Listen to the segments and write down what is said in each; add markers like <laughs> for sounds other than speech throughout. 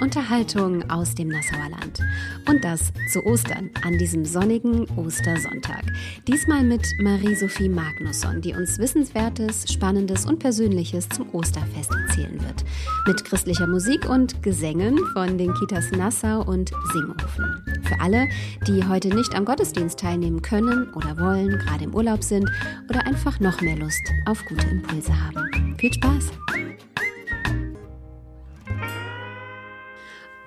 Unterhaltung aus dem Nassauer Land. Und das zu Ostern, an diesem sonnigen Ostersonntag. Diesmal mit Marie-Sophie Magnusson, die uns Wissenswertes, Spannendes und Persönliches zum Osterfest erzählen wird. Mit christlicher Musik und Gesängen von den Kitas Nassau und Singhofen. Für alle, die heute nicht am Gottesdienst teilnehmen können oder wollen, gerade im Urlaub sind oder einfach noch mehr Lust auf gute Impulse haben. Viel Spaß!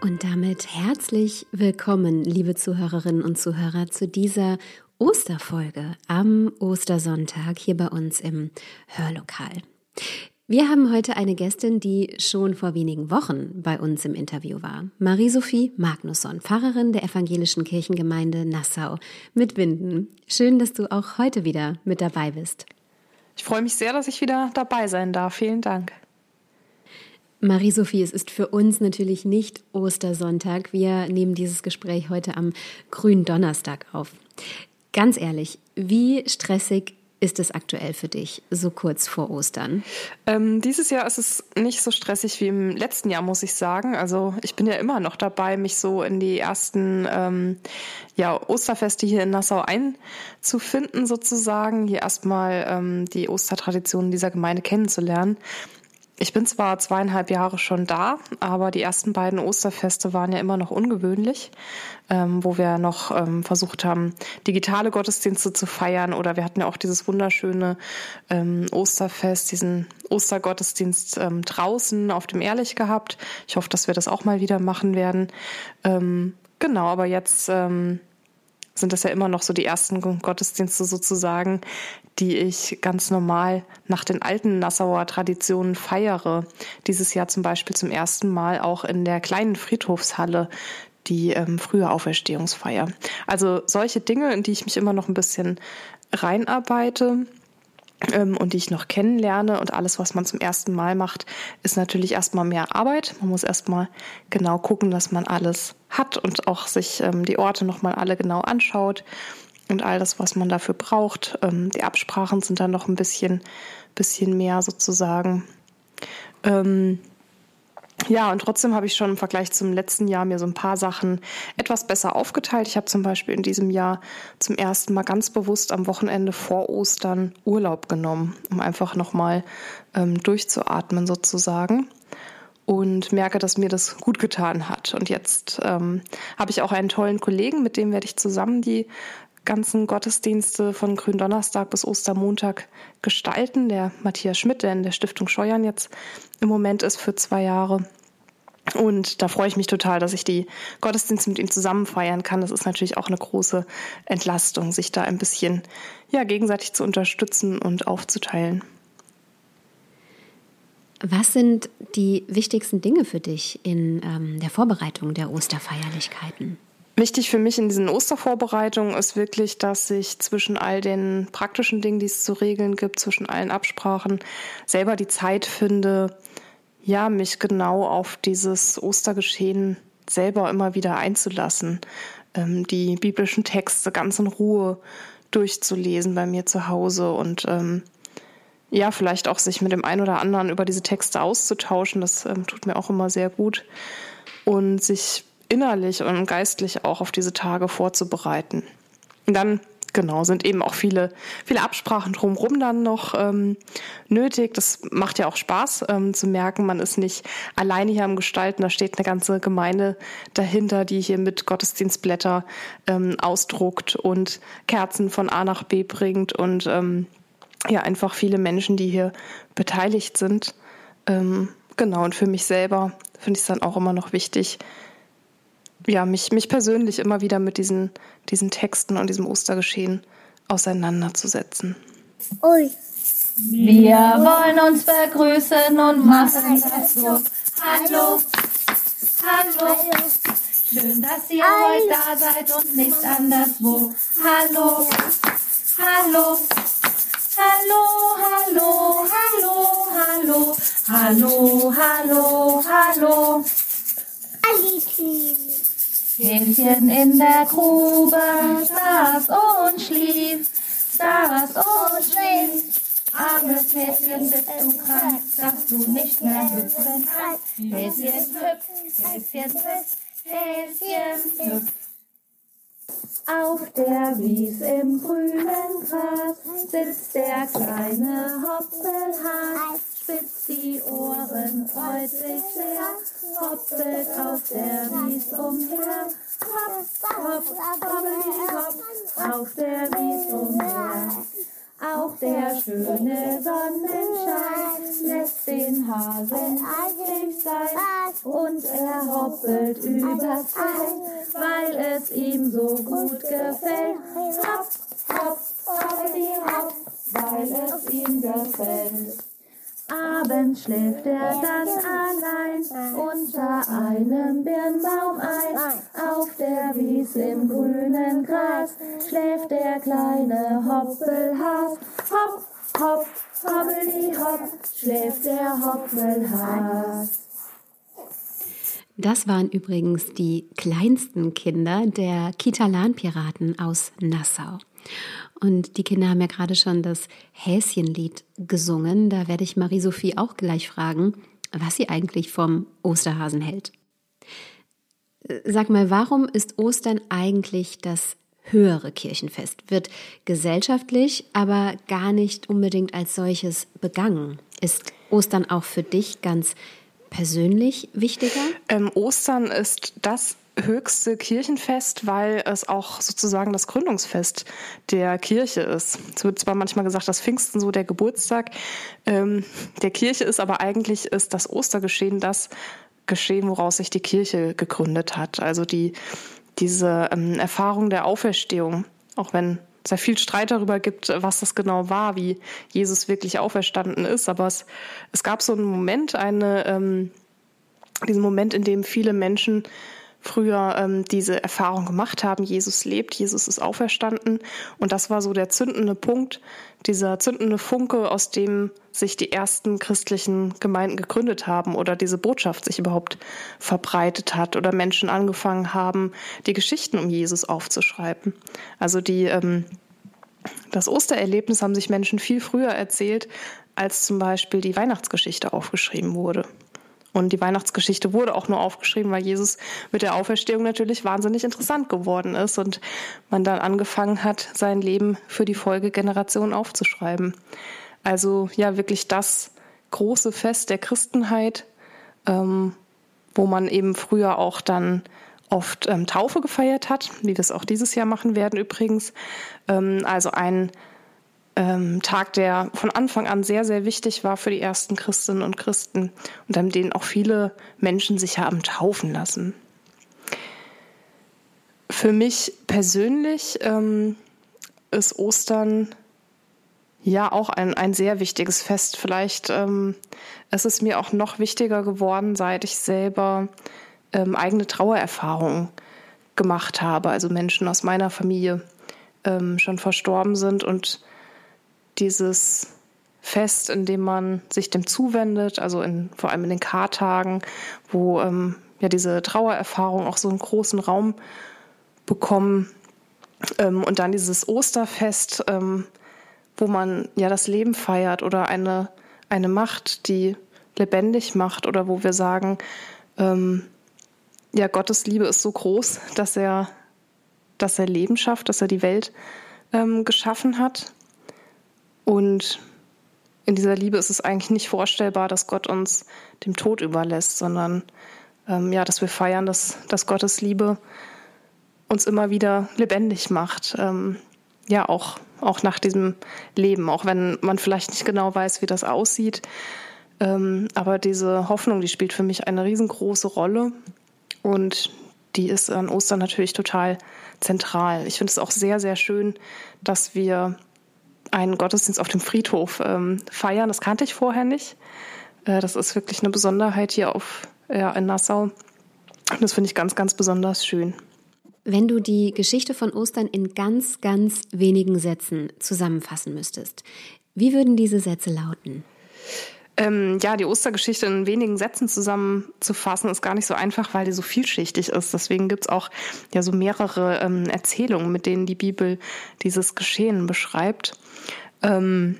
Und damit herzlich willkommen, liebe Zuhörerinnen und Zuhörer, zu dieser Osterfolge am Ostersonntag hier bei uns im Hörlokal. Wir haben heute eine Gästin, die schon vor wenigen Wochen bei uns im Interview war. Marie-Sophie Magnusson, Pfarrerin der Evangelischen Kirchengemeinde Nassau mit Winden. Schön, dass du auch heute wieder mit dabei bist. Ich freue mich sehr, dass ich wieder dabei sein darf. Vielen Dank. Marie-Sophie, es ist für uns natürlich nicht Ostersonntag. Wir nehmen dieses Gespräch heute am grünen Donnerstag auf. Ganz ehrlich, wie stressig ist es aktuell für dich, so kurz vor Ostern? Ähm, dieses Jahr ist es nicht so stressig wie im letzten Jahr, muss ich sagen. Also ich bin ja immer noch dabei, mich so in die ersten ähm, ja, Osterfeste hier in Nassau einzufinden, sozusagen. Hier erstmal ähm, die Ostertraditionen dieser Gemeinde kennenzulernen. Ich bin zwar zweieinhalb Jahre schon da, aber die ersten beiden Osterfeste waren ja immer noch ungewöhnlich, ähm, wo wir noch ähm, versucht haben, digitale Gottesdienste zu feiern. Oder wir hatten ja auch dieses wunderschöne ähm, Osterfest, diesen Ostergottesdienst ähm, draußen auf dem Ehrlich gehabt. Ich hoffe, dass wir das auch mal wieder machen werden. Ähm, genau, aber jetzt ähm, sind das ja immer noch so die ersten Gottesdienste sozusagen, die ich ganz normal nach den alten Nassauer Traditionen feiere. Dieses Jahr zum Beispiel zum ersten Mal auch in der kleinen Friedhofshalle die ähm, frühe Auferstehungsfeier. Also solche Dinge, in die ich mich immer noch ein bisschen reinarbeite ähm, und die ich noch kennenlerne und alles, was man zum ersten Mal macht, ist natürlich erstmal mehr Arbeit. Man muss erstmal genau gucken, dass man alles hat und auch sich ähm, die Orte nochmal alle genau anschaut und all das, was man dafür braucht. Ähm, die Absprachen sind dann noch ein bisschen, bisschen mehr sozusagen. Ähm, ja, und trotzdem habe ich schon im Vergleich zum letzten Jahr mir so ein paar Sachen etwas besser aufgeteilt. Ich habe zum Beispiel in diesem Jahr zum ersten Mal ganz bewusst am Wochenende vor Ostern Urlaub genommen, um einfach nochmal ähm, durchzuatmen sozusagen. Und merke, dass mir das gut getan hat. Und jetzt ähm, habe ich auch einen tollen Kollegen, mit dem werde ich zusammen die ganzen Gottesdienste von Gründonnerstag bis Ostermontag gestalten. Der Matthias Schmidt, der in der Stiftung Scheuern jetzt im Moment ist für zwei Jahre. Und da freue ich mich total, dass ich die Gottesdienste mit ihm zusammen feiern kann. Das ist natürlich auch eine große Entlastung, sich da ein bisschen ja, gegenseitig zu unterstützen und aufzuteilen. Was sind die wichtigsten Dinge für dich in ähm, der Vorbereitung der Osterfeierlichkeiten? Wichtig für mich in diesen Ostervorbereitungen ist wirklich, dass ich zwischen all den praktischen Dingen, die es zu regeln gibt, zwischen allen Absprachen, selber die Zeit finde, ja, mich genau auf dieses Ostergeschehen selber immer wieder einzulassen, ähm, die biblischen Texte ganz in Ruhe durchzulesen bei mir zu Hause und ähm, ja, vielleicht auch sich mit dem einen oder anderen über diese Texte auszutauschen. Das ähm, tut mir auch immer sehr gut. Und sich innerlich und geistlich auch auf diese Tage vorzubereiten. Und dann genau, sind eben auch viele, viele Absprachen drumherum dann noch ähm, nötig. Das macht ja auch Spaß ähm, zu merken, man ist nicht alleine hier am Gestalten. Da steht eine ganze Gemeinde dahinter, die hier mit Gottesdienstblätter ähm, ausdruckt und Kerzen von A nach B bringt und ähm, ja, einfach viele Menschen, die hier beteiligt sind. Ähm, genau, und für mich selber finde ich es dann auch immer noch wichtig, ja, mich, mich persönlich immer wieder mit diesen, diesen Texten und diesem Ostergeschehen auseinanderzusetzen. Ui. Wir wollen uns begrüßen und machen das so. Hallo, hallo. Schön, dass ihr heute da seid und nicht anderswo. Hallo, hallo. Hallo, hallo, hallo, hallo, Hallo, hallo, hallo. Häschen in der Grube saß und schlief, saß und schlief. Armes Häschen, bist du krank, dass du nicht mehr hüpfen kannst. Häschen hüpft, Häschen hüpft, Häschen hüpft. Auf der Wies im grünen Gras sitzt der kleine Hoppelhase, spitzt die Ohren, freut sich sehr, hoppelt auf der Wies umher. Hopp, hopp, hoppeli, hopp, auf der Wies umher. Auch der schöne Sonnenschein lässt den Hasen eilig sein und er hoppelt übers Feld, weil es ihm so gut gefällt. Hopp, hopp, hoppeli, hopp, weil es ihm gefällt. Abends schläft er dann allein unter einem Birnbaum ein. Auf der Wies im grünen Gras schläft der kleine Hoppelhas. Hopp, hopp, hoppeli, hopp, schläft der Hoppelhas. Das waren übrigens die kleinsten Kinder der Kitalan-Piraten aus Nassau. Und die Kinder haben ja gerade schon das Häschenlied gesungen. Da werde ich Marie-Sophie auch gleich fragen, was sie eigentlich vom Osterhasen hält. Sag mal, warum ist Ostern eigentlich das höhere Kirchenfest? Wird gesellschaftlich, aber gar nicht unbedingt als solches begangen. Ist Ostern auch für dich ganz persönlich wichtiger? Ähm, Ostern ist das höchste Kirchenfest, weil es auch sozusagen das Gründungsfest der Kirche ist. Es wird zwar manchmal gesagt, dass Pfingsten so der Geburtstag ähm, der Kirche ist, aber eigentlich ist das Ostergeschehen das Geschehen, woraus sich die Kirche gegründet hat. Also die, diese ähm, Erfahrung der Auferstehung, auch wenn es ja viel Streit darüber gibt, was das genau war, wie Jesus wirklich auferstanden ist. Aber es, es gab so einen Moment, eine, ähm, diesen Moment, in dem viele Menschen früher ähm, diese Erfahrung gemacht haben, Jesus lebt, Jesus ist auferstanden. Und das war so der zündende Punkt, dieser zündende Funke, aus dem sich die ersten christlichen Gemeinden gegründet haben oder diese Botschaft sich überhaupt verbreitet hat oder Menschen angefangen haben, die Geschichten um Jesus aufzuschreiben. Also die ähm, das Ostererlebnis haben sich Menschen viel früher erzählt, als zum Beispiel die Weihnachtsgeschichte aufgeschrieben wurde. Und die Weihnachtsgeschichte wurde auch nur aufgeschrieben, weil Jesus mit der Auferstehung natürlich wahnsinnig interessant geworden ist und man dann angefangen hat, sein Leben für die Folgegeneration aufzuschreiben. Also ja, wirklich das große Fest der Christenheit, ähm, wo man eben früher auch dann oft ähm, Taufe gefeiert hat, wie wir es auch dieses Jahr machen werden übrigens. Ähm, also ein ähm, Tag, der von Anfang an sehr, sehr wichtig war für die ersten Christinnen und Christen und an denen auch viele Menschen sich haben taufen lassen. Für mich persönlich ähm, ist Ostern ja auch ein, ein sehr wichtiges Fest. Vielleicht ähm, ist es mir auch noch wichtiger geworden, seit ich selber ähm, eigene Trauererfahrungen gemacht habe, also Menschen aus meiner Familie ähm, schon verstorben sind und dieses Fest, in dem man sich dem zuwendet, also in, vor allem in den Kartagen, wo ähm, ja diese Trauererfahrung auch so einen großen Raum bekommen. Ähm, und dann dieses Osterfest, ähm, wo man ja das Leben feiert oder eine, eine Macht, die lebendig macht oder wo wir sagen, ähm, ja, Gottes Liebe ist so groß, dass er, dass er Leben schafft, dass er die Welt ähm, geschaffen hat und in dieser Liebe ist es eigentlich nicht vorstellbar, dass Gott uns dem Tod überlässt, sondern ähm, ja, dass wir feiern, dass, dass Gottes Liebe uns immer wieder lebendig macht. Ähm, ja, auch, auch nach diesem Leben, auch wenn man vielleicht nicht genau weiß, wie das aussieht. Ähm, aber diese Hoffnung, die spielt für mich eine riesengroße Rolle und die ist an Ostern natürlich total zentral. Ich finde es auch sehr, sehr schön, dass wir einen Gottesdienst auf dem Friedhof ähm, feiern. Das kannte ich vorher nicht. Äh, das ist wirklich eine Besonderheit hier auf, ja, in Nassau. Und das finde ich ganz, ganz besonders schön. Wenn du die Geschichte von Ostern in ganz, ganz wenigen Sätzen zusammenfassen müsstest, wie würden diese Sätze lauten? Ähm, ja, die Ostergeschichte in wenigen Sätzen zusammenzufassen, ist gar nicht so einfach, weil die so vielschichtig ist. Deswegen gibt's auch ja so mehrere ähm, Erzählungen, mit denen die Bibel dieses Geschehen beschreibt. Ähm,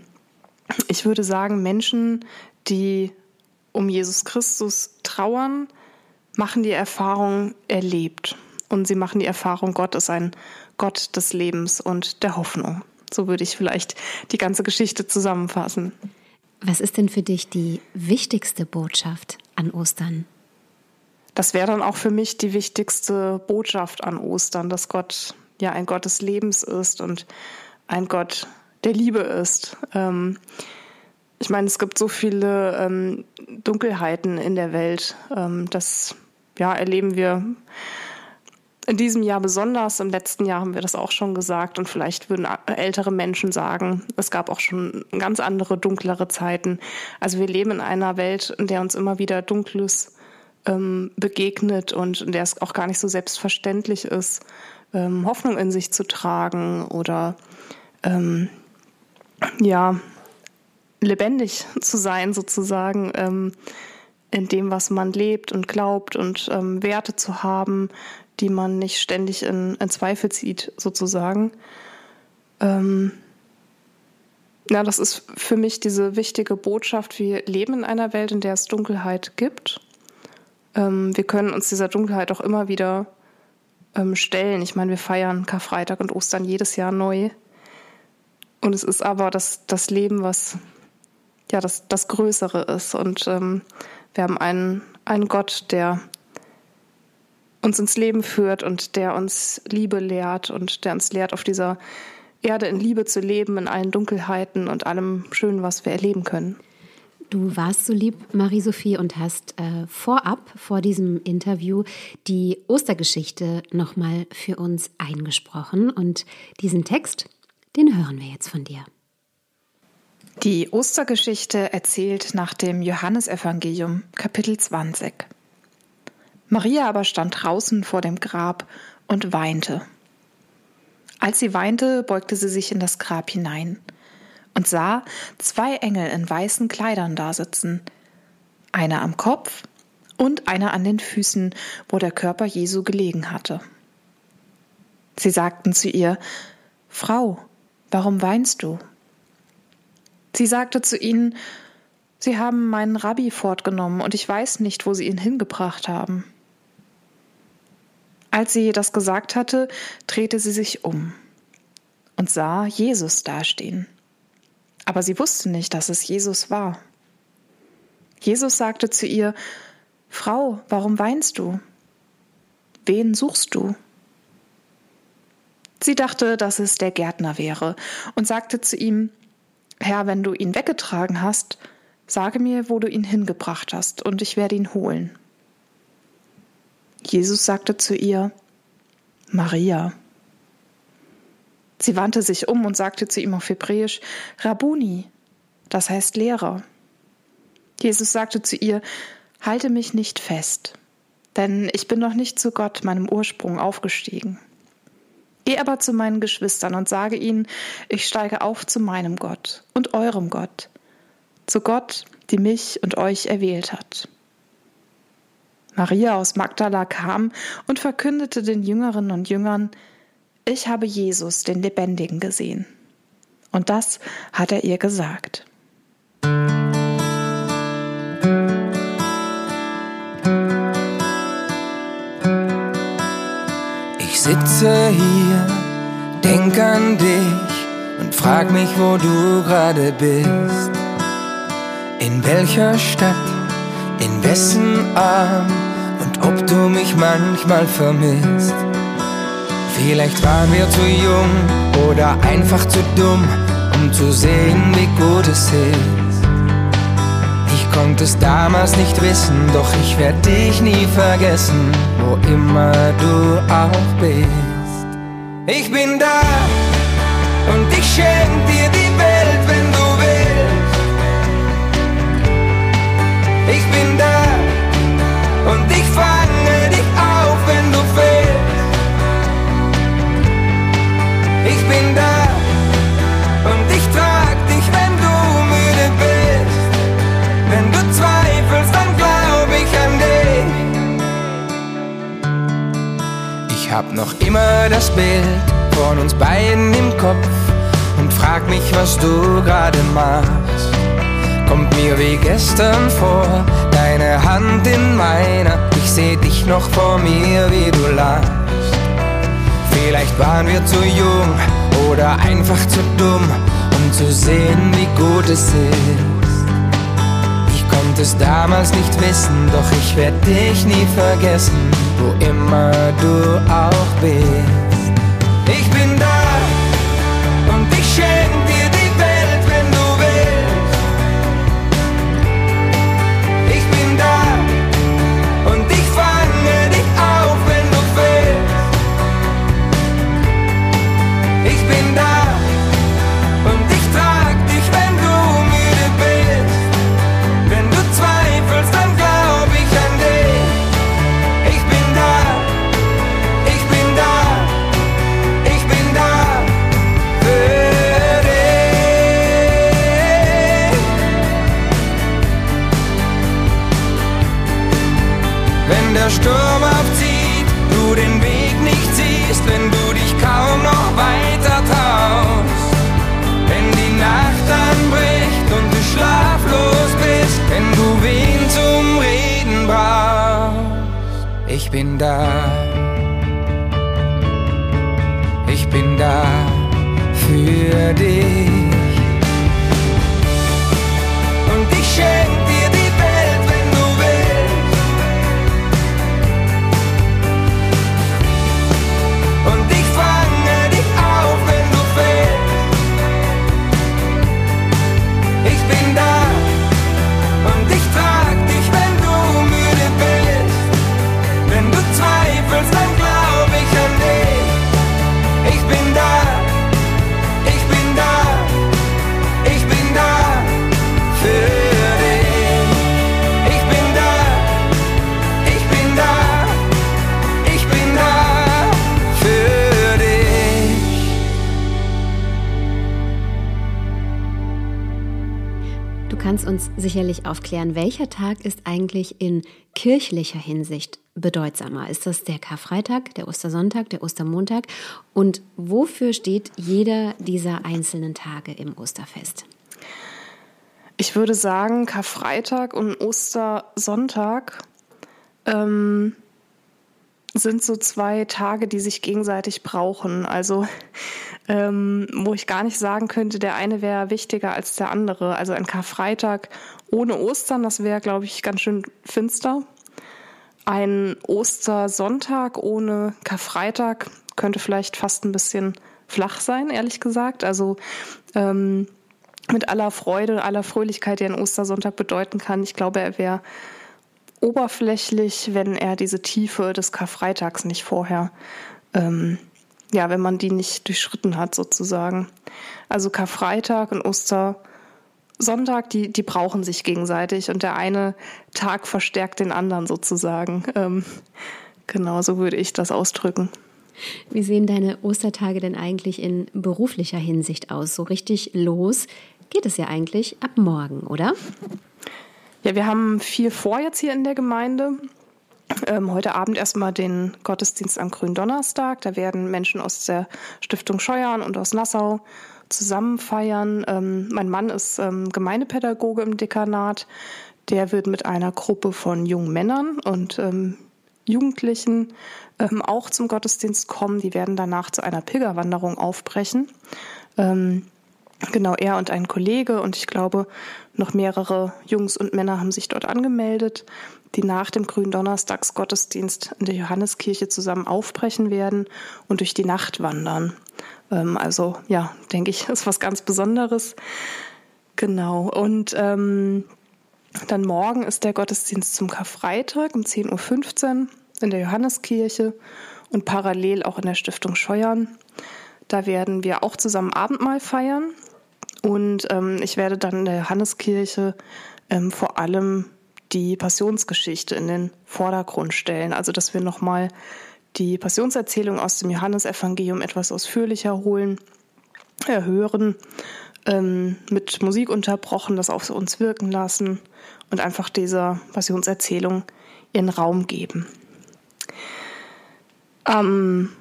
ich würde sagen, Menschen, die um Jesus Christus trauern, machen die Erfahrung erlebt. Und sie machen die Erfahrung, Gott ist ein Gott des Lebens und der Hoffnung. So würde ich vielleicht die ganze Geschichte zusammenfassen. Was ist denn für dich die wichtigste Botschaft an Ostern? Das wäre dann auch für mich die wichtigste Botschaft an Ostern, dass Gott ja ein Gott des Lebens ist und ein Gott der Liebe ist. Ähm, ich meine, es gibt so viele ähm, Dunkelheiten in der Welt. Ähm, das ja, erleben wir in diesem Jahr besonders. Im letzten Jahr haben wir das auch schon gesagt und vielleicht würden ältere Menschen sagen, es gab auch schon ganz andere, dunklere Zeiten. Also wir leben in einer Welt, in der uns immer wieder Dunkles ähm, begegnet und in der es auch gar nicht so selbstverständlich ist, ähm, Hoffnung in sich zu tragen oder ähm, ja lebendig zu sein sozusagen. Ähm, in dem, was man lebt und glaubt und ähm, Werte zu haben, die man nicht ständig in, in Zweifel zieht, sozusagen. Ähm, ja, das ist für mich diese wichtige Botschaft. Wir leben in einer Welt, in der es Dunkelheit gibt. Ähm, wir können uns dieser Dunkelheit auch immer wieder ähm, stellen. Ich meine, wir feiern Karfreitag und Ostern jedes Jahr neu. Und es ist aber das, das Leben, was ja das, das Größere ist. Und ähm, wir haben einen, einen Gott, der uns ins Leben führt und der uns Liebe lehrt und der uns lehrt, auf dieser Erde in Liebe zu leben, in allen Dunkelheiten und allem Schönen, was wir erleben können. Du warst so lieb, Marie-Sophie, und hast äh, vorab, vor diesem Interview, die Ostergeschichte nochmal für uns eingesprochen. Und diesen Text, den hören wir jetzt von dir. Die Ostergeschichte erzählt nach dem Johannesevangelium, Kapitel 20. Maria aber stand draußen vor dem Grab und weinte. Als sie weinte, beugte sie sich in das Grab hinein und sah zwei Engel in weißen Kleidern dasitzen, einer am Kopf und einer an den Füßen, wo der Körper Jesu gelegen hatte. Sie sagten zu ihr, Frau, warum weinst du? Sie sagte zu ihnen, Sie haben meinen Rabbi fortgenommen und ich weiß nicht, wo Sie ihn hingebracht haben. Als sie das gesagt hatte, drehte sie sich um und sah Jesus dastehen. Aber sie wusste nicht, dass es Jesus war. Jesus sagte zu ihr, Frau, warum weinst du? Wen suchst du? Sie dachte, dass es der Gärtner wäre und sagte zu ihm, Herr, wenn du ihn weggetragen hast, sage mir, wo du ihn hingebracht hast, und ich werde ihn holen. Jesus sagte zu ihr, Maria. Sie wandte sich um und sagte zu ihm auf Hebräisch, Rabuni, das heißt Lehrer. Jesus sagte zu ihr, Halte mich nicht fest, denn ich bin noch nicht zu Gott, meinem Ursprung, aufgestiegen. Geh aber zu meinen Geschwistern und sage ihnen, ich steige auf zu meinem Gott und eurem Gott, zu Gott, die mich und euch erwählt hat. Maria aus Magdala kam und verkündete den Jüngerinnen und Jüngern, ich habe Jesus, den Lebendigen, gesehen. Und das hat er ihr gesagt. Ich sitze hier, denk an dich und frag mich, wo du gerade bist. In welcher Stadt? In wessen Arm und ob du mich manchmal vermisst. Vielleicht waren wir zu jung oder einfach zu dumm, um zu sehen, wie gut es ist. Ich konnte es damals nicht wissen, doch ich werde dich nie vergessen, wo immer du auch bist. Ich bin da und ich schenk dir die Welt, wenn du Ich bin da Hab noch immer das Bild von uns beiden im Kopf und frag mich, was du gerade machst. Kommt mir wie gestern vor, deine Hand in meiner. Ich seh dich noch vor mir, wie du lachst. Vielleicht waren wir zu jung oder einfach zu dumm, um zu sehen, wie gut es ist. Es damals nicht wissen, doch ich werde dich nie vergessen, wo immer du auch bist. Ich bin da und ich schenk uns sicherlich aufklären, welcher Tag ist eigentlich in kirchlicher Hinsicht bedeutsamer? Ist das der Karfreitag, der Ostersonntag, der Ostermontag? Und wofür steht jeder dieser einzelnen Tage im Osterfest? Ich würde sagen, Karfreitag und Ostersonntag ähm, sind so zwei Tage, die sich gegenseitig brauchen. Also ähm, wo ich gar nicht sagen könnte, der eine wäre wichtiger als der andere. Also ein Karfreitag ohne Ostern, das wäre, glaube ich, ganz schön finster. Ein Ostersonntag ohne Karfreitag könnte vielleicht fast ein bisschen flach sein, ehrlich gesagt. Also ähm, mit aller Freude, aller Fröhlichkeit, die ein Ostersonntag bedeuten kann. Ich glaube, er wäre oberflächlich, wenn er diese Tiefe des Karfreitags nicht vorher, ähm, ja, wenn man die nicht durchschritten hat, sozusagen. Also Karfreitag und Ostersonntag, die, die brauchen sich gegenseitig und der eine Tag verstärkt den anderen sozusagen. Ähm, genau, so würde ich das ausdrücken. Wie sehen deine Ostertage denn eigentlich in beruflicher Hinsicht aus? So richtig los geht es ja eigentlich ab morgen, oder? Ja, wir haben viel vor jetzt hier in der Gemeinde. Ähm, heute Abend erstmal den Gottesdienst am Gründonnerstag. Da werden Menschen aus der Stiftung Scheuern und aus Nassau zusammen feiern. Ähm, mein Mann ist ähm, Gemeindepädagoge im Dekanat. Der wird mit einer Gruppe von jungen Männern und ähm, Jugendlichen ähm, auch zum Gottesdienst kommen. Die werden danach zu einer Pilgerwanderung aufbrechen. Ähm, Genau, er und ein Kollege und ich glaube, noch mehrere Jungs und Männer haben sich dort angemeldet, die nach dem Gründonnerstagsgottesdienst in der Johanneskirche zusammen aufbrechen werden und durch die Nacht wandern. Ähm, also ja, denke ich, <laughs> ist was ganz Besonderes. Genau. Und ähm, dann morgen ist der Gottesdienst zum Karfreitag um 10.15 Uhr in der Johanneskirche und parallel auch in der Stiftung Scheuern. Da werden wir auch zusammen Abendmahl feiern. Und ähm, ich werde dann in der Johanneskirche ähm, vor allem die Passionsgeschichte in den Vordergrund stellen. Also dass wir nochmal die Passionserzählung aus dem Johannesevangelium etwas ausführlicher holen, äh, hören, ähm, mit Musik unterbrochen, das auf uns wirken lassen und einfach dieser Passionserzählung ihren Raum geben. Am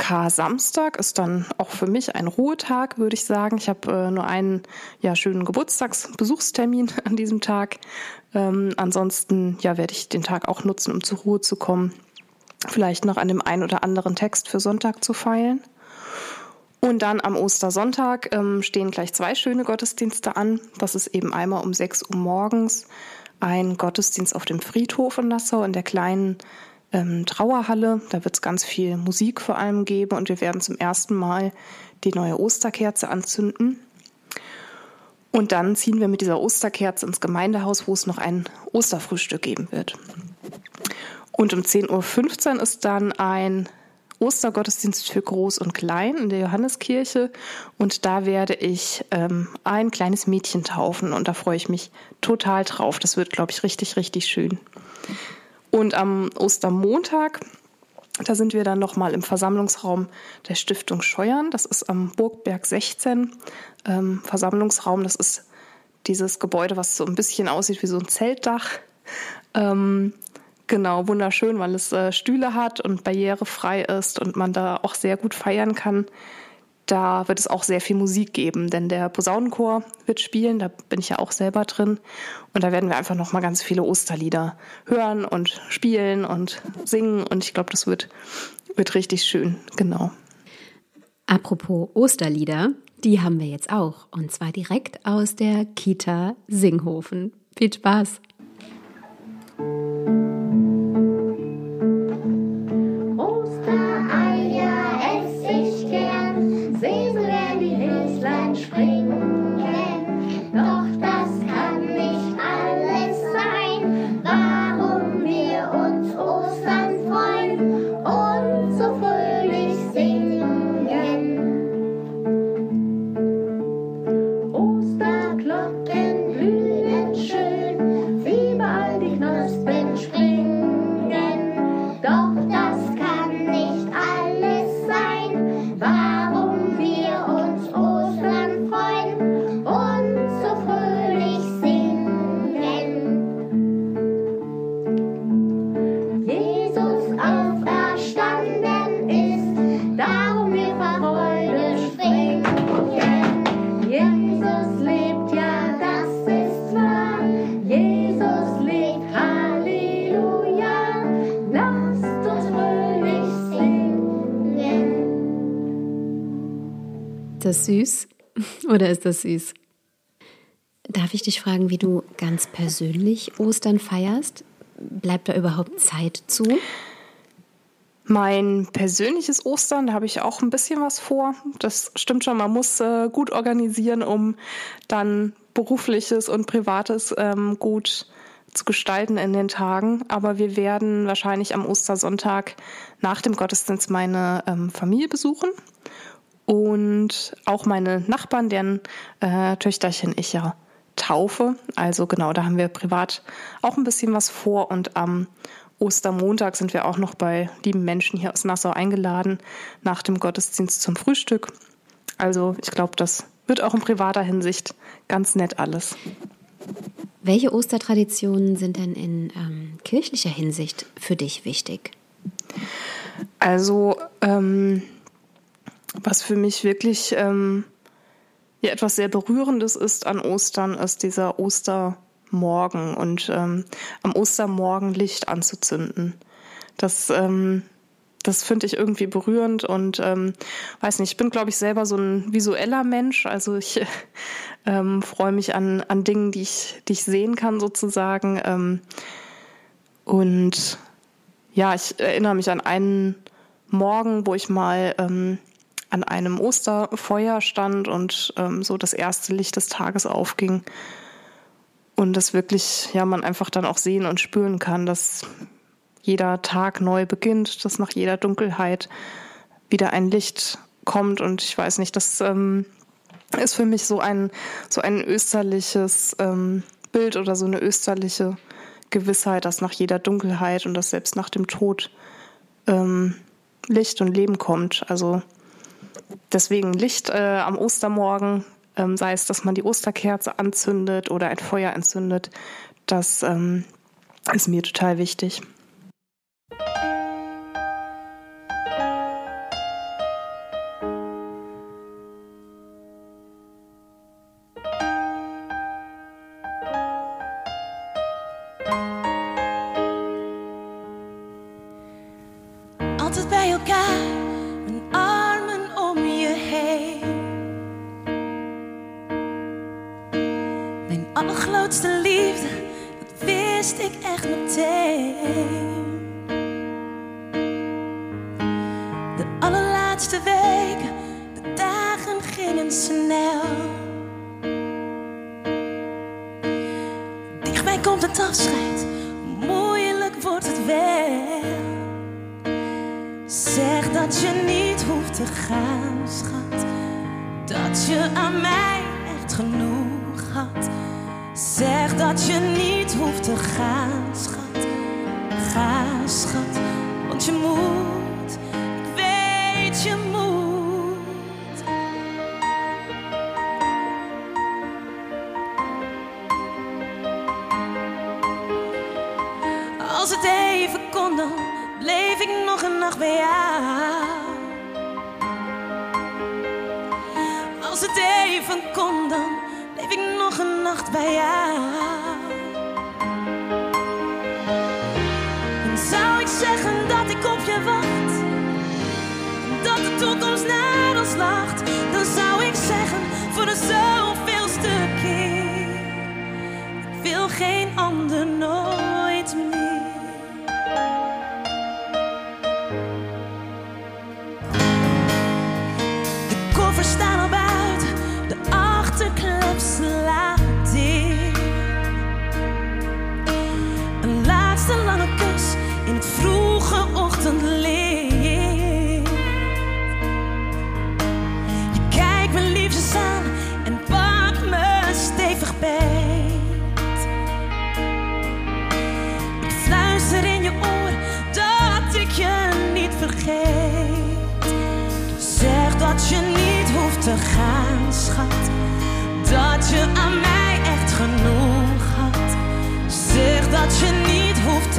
Kar-Samstag ist dann auch für mich ein Ruhetag, würde ich sagen. Ich habe äh, nur einen ja, schönen Geburtstagsbesuchstermin <laughs> an diesem Tag. Ähm, ansonsten ja, werde ich den Tag auch nutzen, um zur Ruhe zu kommen. Vielleicht noch an dem einen oder anderen Text für Sonntag zu feilen. Und dann am Ostersonntag ähm, stehen gleich zwei schöne Gottesdienste an. Das ist eben einmal um 6 Uhr morgens ein Gottesdienst auf dem Friedhof in Nassau in der kleinen ähm, Trauerhalle. Da wird es ganz viel Musik vor allem geben und wir werden zum ersten Mal die neue Osterkerze anzünden. Und dann ziehen wir mit dieser Osterkerze ins Gemeindehaus, wo es noch ein Osterfrühstück geben wird. Und um 10.15 Uhr ist dann ein Ostergottesdienst für Groß und Klein in der Johanneskirche. Und da werde ich ähm, ein kleines Mädchen taufen. Und da freue ich mich total drauf. Das wird, glaube ich, richtig, richtig schön. Und am Ostermontag, da sind wir dann nochmal im Versammlungsraum der Stiftung Scheuern. Das ist am Burgberg 16. Ähm, Versammlungsraum, das ist dieses Gebäude, was so ein bisschen aussieht wie so ein Zeltdach. Ähm, genau, wunderschön, weil es äh, Stühle hat und barrierefrei ist und man da auch sehr gut feiern kann. Da wird es auch sehr viel Musik geben, denn der Posaunenchor wird spielen, da bin ich ja auch selber drin. Und da werden wir einfach nochmal ganz viele Osterlieder hören und spielen und singen. Und ich glaube, das wird, wird richtig schön, genau. Apropos Osterlieder, die haben wir jetzt auch. Und zwar direkt aus der Kita Singhofen. Viel Spaß! Das süß <laughs> oder ist das süß? Darf ich dich fragen, wie du ganz persönlich Ostern feierst? Bleibt da überhaupt Zeit zu? Mein persönliches Ostern, da habe ich auch ein bisschen was vor. Das stimmt schon, man muss äh, gut organisieren, um dann berufliches und privates ähm, gut zu gestalten in den Tagen. Aber wir werden wahrscheinlich am Ostersonntag nach dem Gottesdienst meine ähm, Familie besuchen und auch meine Nachbarn, deren äh, Töchterchen ich ja taufe. Also genau, da haben wir privat auch ein bisschen was vor und am Ostermontag sind wir auch noch bei lieben Menschen hier aus Nassau eingeladen nach dem Gottesdienst zum Frühstück. Also ich glaube, das wird auch in privater Hinsicht ganz nett alles. Welche Ostertraditionen sind denn in ähm, kirchlicher Hinsicht für dich wichtig? Also ähm, was für mich wirklich ähm, ja, etwas sehr Berührendes ist an Ostern, ist dieser Ostermorgen und ähm, am Ostermorgen Licht anzuzünden. Das, ähm, das finde ich irgendwie berührend und ähm, weiß nicht, ich bin, glaube ich, selber so ein visueller Mensch. Also ich <laughs> ähm, freue mich an, an Dingen, die ich, die ich sehen kann, sozusagen. Ähm, und ja, ich erinnere mich an einen Morgen, wo ich mal ähm, an einem Osterfeuer stand und ähm, so das erste Licht des Tages aufging. Und das wirklich, ja, man einfach dann auch sehen und spüren kann, dass jeder Tag neu beginnt, dass nach jeder Dunkelheit wieder ein Licht kommt. Und ich weiß nicht, das ähm, ist für mich so ein, so ein österliches ähm, Bild oder so eine österliche Gewissheit, dass nach jeder Dunkelheit und dass selbst nach dem Tod ähm, Licht und Leben kommt. Also Deswegen Licht äh, am Ostermorgen, ähm, sei es, dass man die Osterkerze anzündet oder ein Feuer entzündet, das ähm, ist mir total wichtig. Komt het afscheid, moeilijk wordt het wel. Zeg dat je niet hoeft te gaan, schat. Dat je aan mij echt genoeg had. Zeg dat je niet hoeft te gaan, schat. Ga, schat, want je moet. Ik weet je moet. Bij. Als het even kon, dan bleef ik nog een nacht bij jou. Dan zou ik zeggen dat ik op je wacht. En dat de toekomst naar ons lacht. Dan zou ik zeggen voor de zoveelste keer. Ik wil geen ander nooit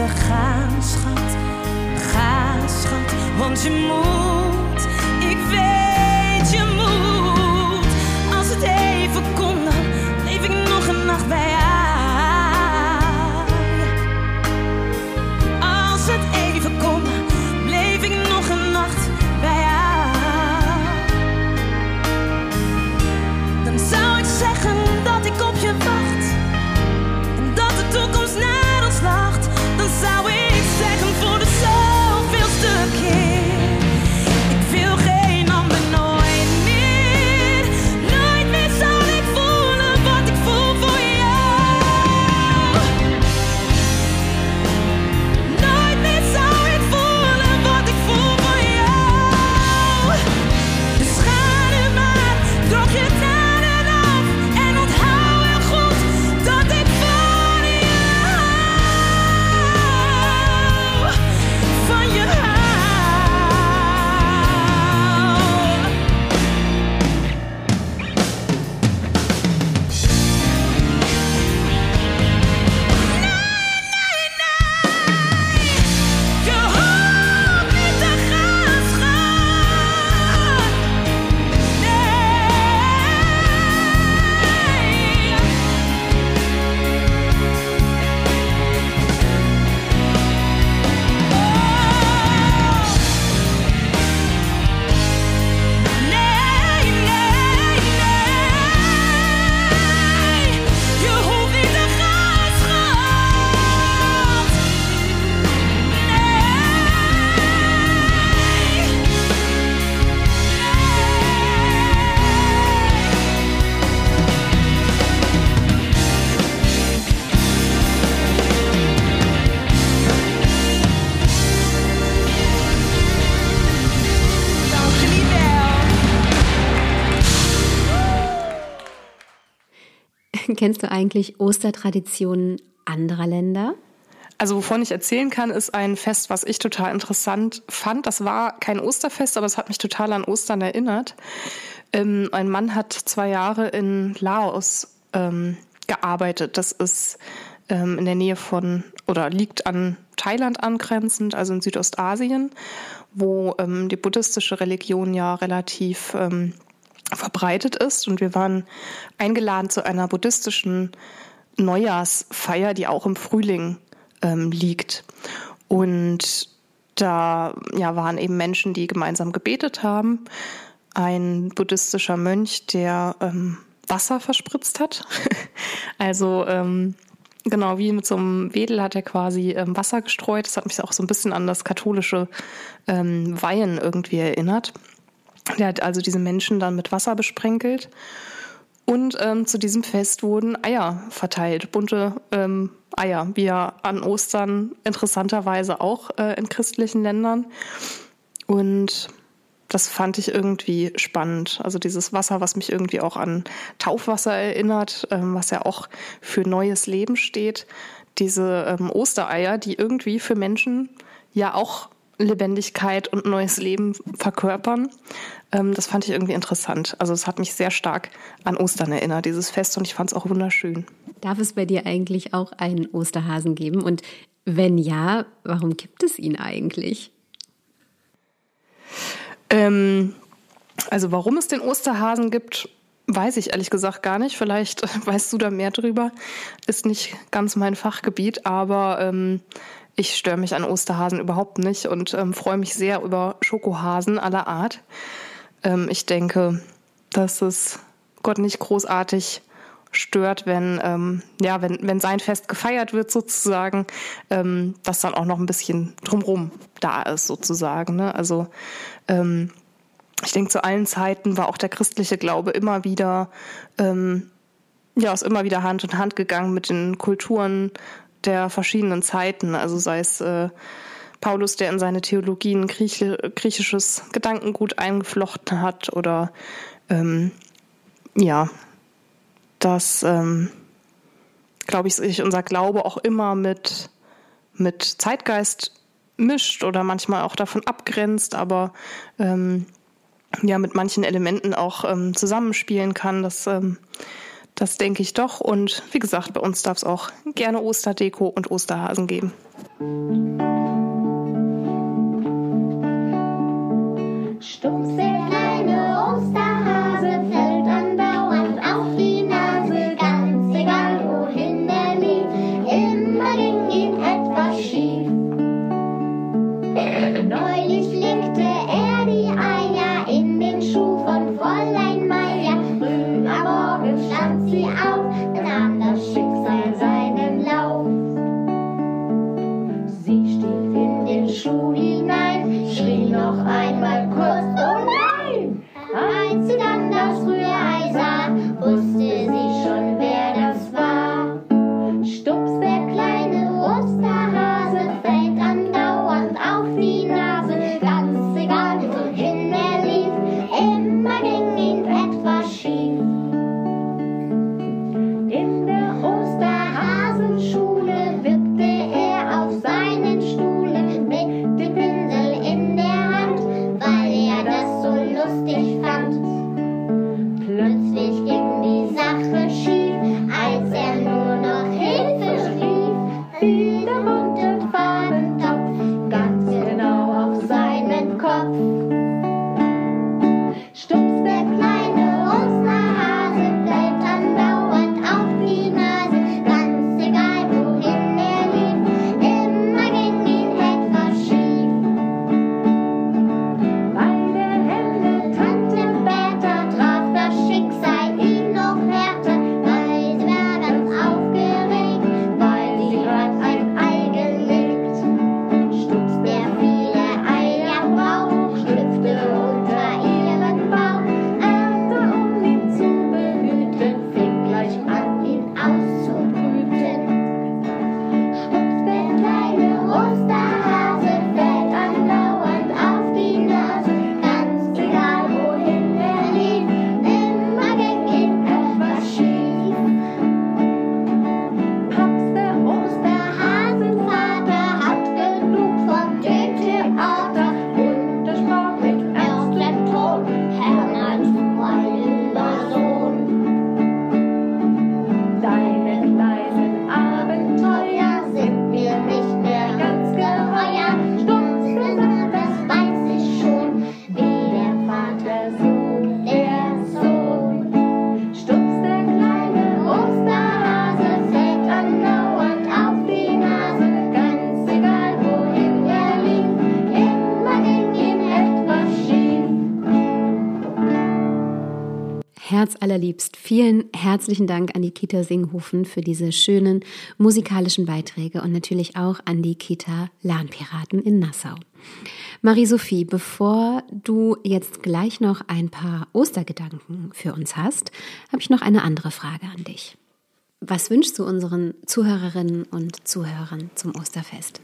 te gaan, schat. Ga, schat, want je moet. Ik weet je moet. Als het even kon, dan leef ik nog een nacht bij jou. Als het even kon, bleef ik nog een nacht bij jou. Dan zou ik zeggen dat ik op je wacht. En dat de toekomst naar Kennst du eigentlich Ostertraditionen anderer Länder? Also wovon ich erzählen kann, ist ein Fest, was ich total interessant fand. Das war kein Osterfest, aber es hat mich total an Ostern erinnert. Ähm, ein Mann hat zwei Jahre in Laos ähm, gearbeitet. Das ist ähm, in der Nähe von oder liegt an Thailand angrenzend, also in Südostasien, wo ähm, die buddhistische Religion ja relativ ähm, verbreitet ist. Und wir waren eingeladen zu einer buddhistischen Neujahrsfeier, die auch im Frühling ähm, liegt. Und da ja, waren eben Menschen, die gemeinsam gebetet haben. Ein buddhistischer Mönch, der ähm, Wasser verspritzt hat. <laughs> also ähm, genau wie mit so einem Wedel hat er quasi ähm, Wasser gestreut. Das hat mich auch so ein bisschen an das katholische ähm, Weihen irgendwie erinnert. Der hat also diese Menschen dann mit Wasser besprenkelt. Und ähm, zu diesem Fest wurden Eier verteilt, bunte ähm, Eier, wie ja an Ostern interessanterweise auch äh, in christlichen Ländern. Und das fand ich irgendwie spannend. Also dieses Wasser, was mich irgendwie auch an Taufwasser erinnert, ähm, was ja auch für neues Leben steht. Diese ähm, Ostereier, die irgendwie für Menschen ja auch Lebendigkeit und neues Leben verkörpern. Ähm, das fand ich irgendwie interessant. Also es hat mich sehr stark an Ostern erinnert, dieses Fest, und ich fand es auch wunderschön. Darf es bei dir eigentlich auch einen Osterhasen geben? Und wenn ja, warum gibt es ihn eigentlich? Ähm, also warum es den Osterhasen gibt, weiß ich ehrlich gesagt gar nicht. Vielleicht <laughs> weißt du da mehr drüber. Ist nicht ganz mein Fachgebiet, aber ähm, ich störe mich an Osterhasen überhaupt nicht und ähm, freue mich sehr über Schokohasen aller Art. Ähm, ich denke, dass es Gott nicht großartig stört, wenn ähm, ja, wenn, wenn sein Fest gefeiert wird sozusagen, ähm, dass dann auch noch ein bisschen drumrum da ist sozusagen. Ne? Also ähm, ich denke, zu allen Zeiten war auch der christliche Glaube immer wieder ähm, ja, ist immer wieder Hand in Hand gegangen mit den Kulturen der verschiedenen Zeiten. Also sei es äh, Paulus, der in seine Theologien Grieche, griechisches Gedankengut eingeflochten hat, oder ähm, ja, dass, ähm, glaube ich, sich unser Glaube auch immer mit, mit Zeitgeist mischt oder manchmal auch davon abgrenzt, aber ähm, ja, mit manchen Elementen auch ähm, zusammenspielen kann. Das ähm, das denke ich doch. Und wie gesagt, bei uns darf es auch gerne Osterdeko und Osterhasen geben. Stumpf der kleine Osterhase herzallerliebst. Vielen herzlichen Dank an die Kita Singhofen für diese schönen musikalischen Beiträge und natürlich auch an die Kita Lahnpiraten in Nassau. Marie-Sophie, bevor du jetzt gleich noch ein paar Ostergedanken für uns hast, habe ich noch eine andere Frage an dich. Was wünschst du unseren Zuhörerinnen und Zuhörern zum Osterfest?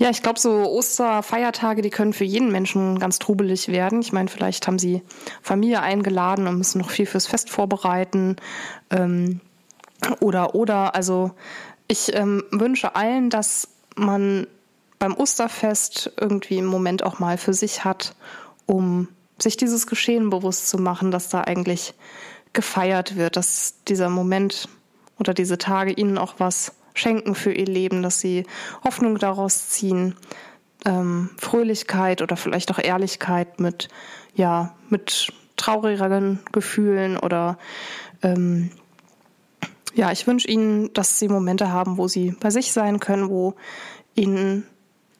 Ja, ich glaube, so Osterfeiertage, die können für jeden Menschen ganz trubelig werden. Ich meine, vielleicht haben sie Familie eingeladen und müssen noch viel fürs Fest vorbereiten. Ähm, oder, oder, also ich ähm, wünsche allen, dass man beim Osterfest irgendwie im Moment auch mal für sich hat, um sich dieses Geschehen bewusst zu machen, dass da eigentlich gefeiert wird, dass dieser Moment oder diese Tage ihnen auch was schenken für ihr Leben, dass sie Hoffnung daraus ziehen, ähm, Fröhlichkeit oder vielleicht auch Ehrlichkeit mit, ja, mit traurigeren Gefühlen oder ähm, ja, ich wünsche ihnen, dass sie Momente haben, wo sie bei sich sein können, wo ihnen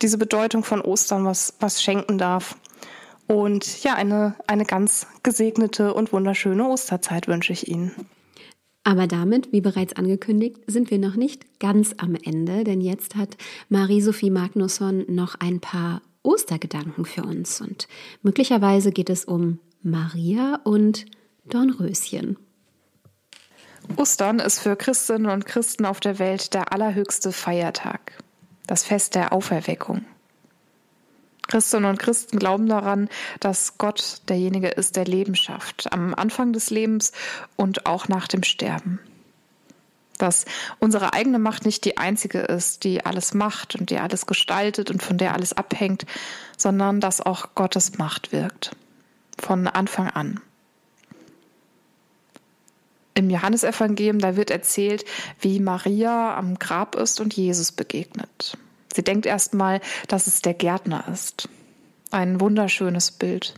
diese Bedeutung von Ostern was, was schenken darf. Und ja, eine, eine ganz gesegnete und wunderschöne Osterzeit wünsche ich Ihnen. Aber damit, wie bereits angekündigt, sind wir noch nicht ganz am Ende, denn jetzt hat Marie-Sophie Magnusson noch ein paar Ostergedanken für uns und möglicherweise geht es um Maria und Dornröschen. Ostern ist für Christinnen und Christen auf der Welt der allerhöchste Feiertag, das Fest der Auferweckung. Christinnen und Christen glauben daran, dass Gott derjenige ist, der Leben schafft, am Anfang des Lebens und auch nach dem Sterben. Dass unsere eigene Macht nicht die einzige ist, die alles macht und die alles gestaltet und von der alles abhängt, sondern dass auch Gottes Macht wirkt. Von Anfang an. Im Johannesevangelium, da wird erzählt, wie Maria am Grab ist und Jesus begegnet. Sie denkt erstmal, dass es der Gärtner ist. Ein wunderschönes Bild.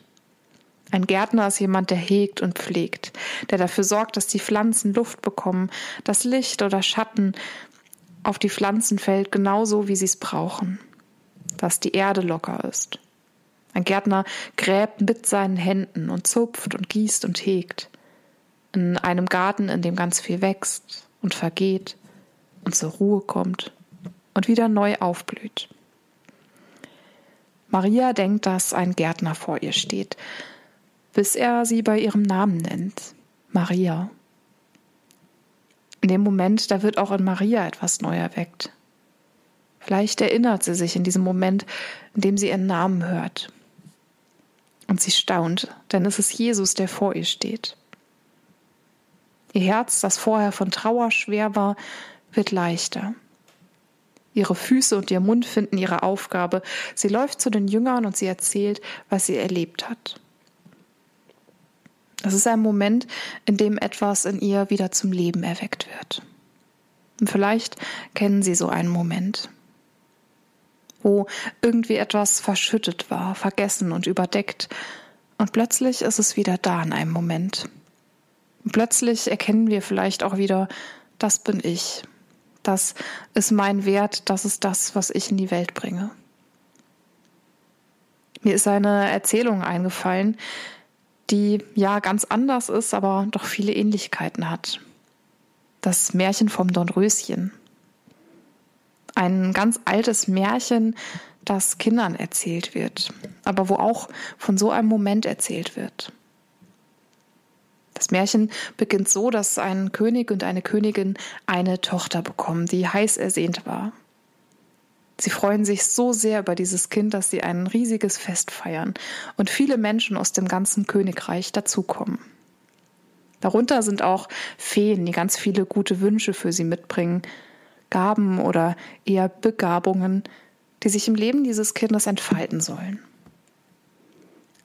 Ein Gärtner ist jemand, der hegt und pflegt, der dafür sorgt, dass die Pflanzen Luft bekommen, dass Licht oder Schatten auf die Pflanzen fällt, genauso wie sie es brauchen, dass die Erde locker ist. Ein Gärtner gräbt mit seinen Händen und zupft und gießt und hegt. In einem Garten, in dem ganz viel wächst und vergeht und zur Ruhe kommt und wieder neu aufblüht. Maria denkt, dass ein Gärtner vor ihr steht, bis er sie bei ihrem Namen nennt, Maria. In dem Moment, da wird auch in Maria etwas neu erweckt. Vielleicht erinnert sie sich in diesem Moment, in dem sie ihren Namen hört. Und sie staunt, denn es ist Jesus, der vor ihr steht. Ihr Herz, das vorher von Trauer schwer war, wird leichter. Ihre Füße und ihr Mund finden ihre Aufgabe. Sie läuft zu den Jüngern und sie erzählt, was sie erlebt hat. Das ist ein Moment, in dem etwas in ihr wieder zum Leben erweckt wird. Und vielleicht kennen Sie so einen Moment, wo irgendwie etwas verschüttet war, vergessen und überdeckt, und plötzlich ist es wieder da in einem Moment. Und plötzlich erkennen wir vielleicht auch wieder, das bin ich, das ist mein Wert, das ist das, was ich in die Welt bringe. Mir ist eine Erzählung eingefallen, die ja ganz anders ist, aber doch viele Ähnlichkeiten hat. Das Märchen vom Dornröschen. Ein ganz altes Märchen, das Kindern erzählt wird, aber wo auch von so einem Moment erzählt wird. Das Märchen beginnt so, dass ein König und eine Königin eine Tochter bekommen, die heiß ersehnt war. Sie freuen sich so sehr über dieses Kind, dass sie ein riesiges Fest feiern und viele Menschen aus dem ganzen Königreich dazukommen. Darunter sind auch Feen, die ganz viele gute Wünsche für sie mitbringen, Gaben oder eher Begabungen, die sich im Leben dieses Kindes entfalten sollen.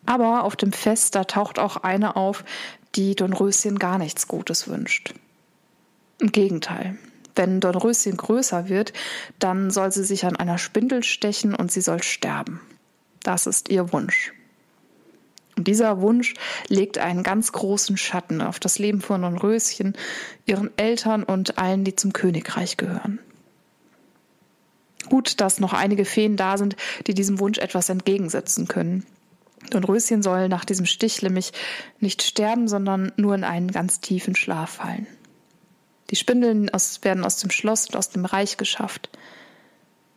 Aber auf dem Fest, da taucht auch eine auf, die Dornröschen gar nichts Gutes wünscht. Im Gegenteil. Wenn Dornröschen größer wird, dann soll sie sich an einer Spindel stechen und sie soll sterben. Das ist ihr Wunsch. Und dieser Wunsch legt einen ganz großen Schatten auf das Leben von Dornröschen, ihren Eltern und allen, die zum Königreich gehören. Gut, dass noch einige Feen da sind, die diesem Wunsch etwas entgegensetzen können. Dornröschen soll nach diesem Stich nämlich nicht sterben, sondern nur in einen ganz tiefen Schlaf fallen. Die Spindeln aus, werden aus dem Schloss und aus dem Reich geschafft.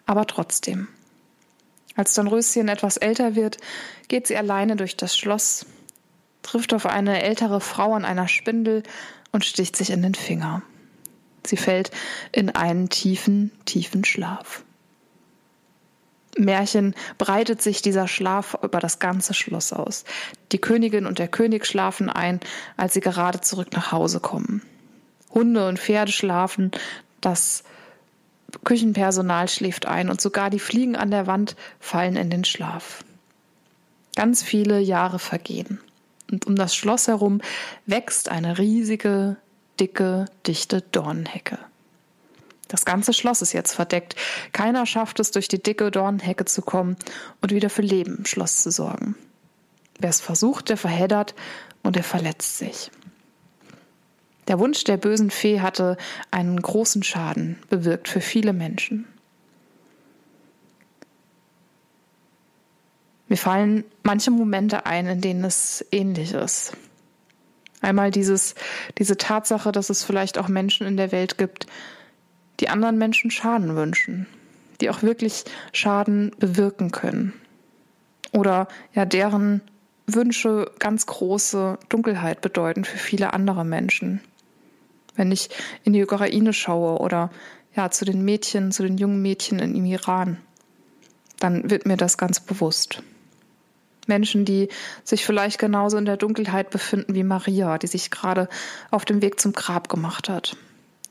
Aber trotzdem. Als Dornröschen etwas älter wird, geht sie alleine durch das Schloss, trifft auf eine ältere Frau an einer Spindel und sticht sich in den Finger. Sie fällt in einen tiefen, tiefen Schlaf. Märchen breitet sich dieser Schlaf über das ganze Schloss aus. Die Königin und der König schlafen ein, als sie gerade zurück nach Hause kommen. Hunde und Pferde schlafen, das Küchenpersonal schläft ein und sogar die Fliegen an der Wand fallen in den Schlaf. Ganz viele Jahre vergehen. Und um das Schloss herum wächst eine riesige, dicke, dichte Dornenhecke. Das ganze Schloss ist jetzt verdeckt. Keiner schafft es, durch die dicke Dornenhecke zu kommen und wieder für Leben im Schloss zu sorgen. Wer es versucht, der verheddert und er verletzt sich. Der Wunsch der bösen Fee hatte einen großen Schaden bewirkt für viele Menschen. Mir fallen manche Momente ein, in denen es ähnlich ist. Einmal dieses, diese Tatsache, dass es vielleicht auch Menschen in der Welt gibt, die anderen Menschen Schaden wünschen, die auch wirklich Schaden bewirken können. Oder ja, deren Wünsche ganz große Dunkelheit bedeuten für viele andere Menschen. Wenn ich in die Ukraine schaue oder ja, zu den Mädchen, zu den jungen Mädchen im Iran, dann wird mir das ganz bewusst. Menschen, die sich vielleicht genauso in der Dunkelheit befinden wie Maria, die sich gerade auf dem Weg zum Grab gemacht hat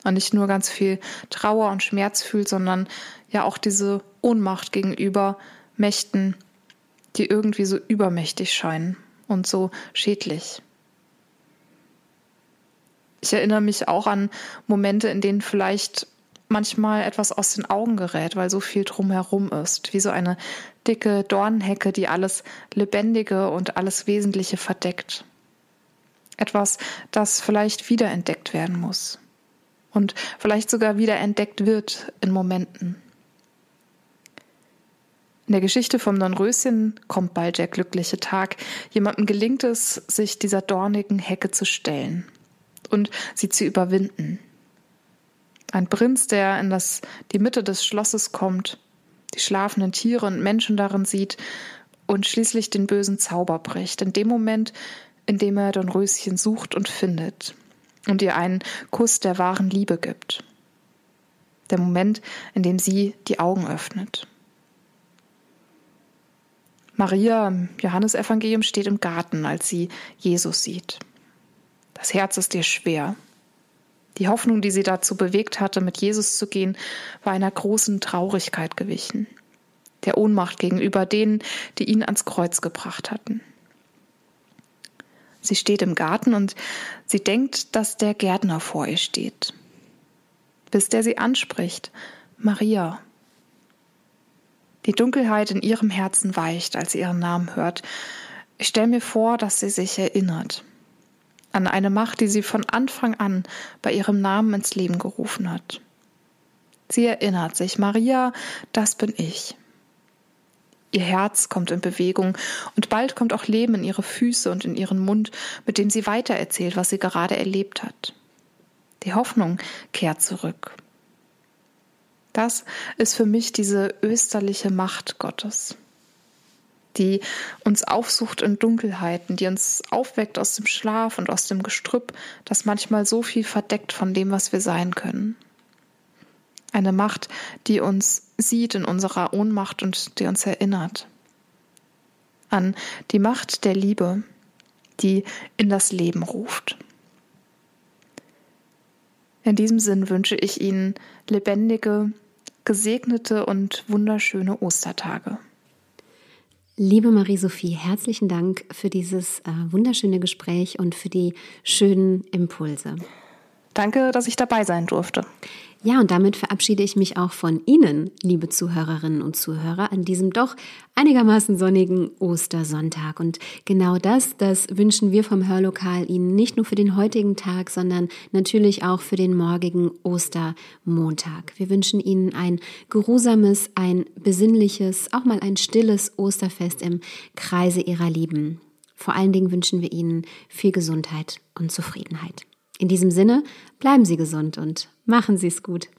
und nicht nur ganz viel Trauer und Schmerz fühlt, sondern ja auch diese Ohnmacht gegenüber Mächten, die irgendwie so übermächtig scheinen und so schädlich. Ich erinnere mich auch an Momente, in denen vielleicht manchmal etwas aus den Augen gerät, weil so viel drumherum ist, wie so eine dicke Dornenhecke, die alles Lebendige und alles Wesentliche verdeckt. Etwas, das vielleicht wiederentdeckt werden muss und vielleicht sogar wieder entdeckt wird in Momenten. In der Geschichte vom Dornröschen kommt bald der glückliche Tag. Jemandem gelingt es, sich dieser dornigen Hecke zu stellen und sie zu überwinden. Ein Prinz, der in das, die Mitte des Schlosses kommt, die schlafenden Tiere und Menschen darin sieht und schließlich den bösen Zauber bricht, in dem Moment, in dem er Dornröschen sucht und findet und ihr einen Kuss der wahren Liebe gibt. Der Moment, in dem sie die Augen öffnet. Maria im Johannesevangelium steht im Garten, als sie Jesus sieht. Das Herz ist ihr schwer. Die Hoffnung, die sie dazu bewegt hatte, mit Jesus zu gehen, war einer großen Traurigkeit gewichen, der Ohnmacht gegenüber denen, die ihn ans Kreuz gebracht hatten. Sie steht im Garten und sie denkt, dass der Gärtner vor ihr steht. Bis der sie anspricht, Maria. Die Dunkelheit in ihrem Herzen weicht, als sie ihren Namen hört. Ich stelle mir vor, dass sie sich erinnert an eine Macht, die sie von Anfang an bei ihrem Namen ins Leben gerufen hat. Sie erinnert sich, Maria, das bin ich. Ihr Herz kommt in Bewegung und bald kommt auch Leben in ihre Füße und in ihren Mund, mit dem sie weitererzählt, was sie gerade erlebt hat. Die Hoffnung kehrt zurück. Das ist für mich diese österliche Macht Gottes, die uns aufsucht in Dunkelheiten, die uns aufweckt aus dem Schlaf und aus dem Gestrüpp, das manchmal so viel verdeckt von dem, was wir sein können. Eine Macht, die uns sieht in unserer Ohnmacht und die uns erinnert an die Macht der Liebe, die in das Leben ruft. In diesem Sinn wünsche ich Ihnen lebendige, gesegnete und wunderschöne Ostertage. Liebe Marie-Sophie, herzlichen Dank für dieses äh, wunderschöne Gespräch und für die schönen Impulse. Danke, dass ich dabei sein durfte. Ja, und damit verabschiede ich mich auch von Ihnen, liebe Zuhörerinnen und Zuhörer, an diesem doch einigermaßen sonnigen Ostersonntag. Und genau das, das wünschen wir vom Hörlokal Ihnen nicht nur für den heutigen Tag, sondern natürlich auch für den morgigen Ostermontag. Wir wünschen Ihnen ein geruhsames, ein besinnliches, auch mal ein stilles Osterfest im Kreise Ihrer Lieben. Vor allen Dingen wünschen wir Ihnen viel Gesundheit und Zufriedenheit. In diesem Sinne, bleiben Sie gesund und machen Sie es gut.